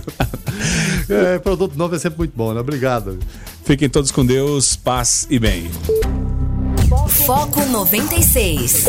é, produto novo é sempre muito bom, né? Obrigado. Fiquem todos com Deus, paz e bem. Foco 96.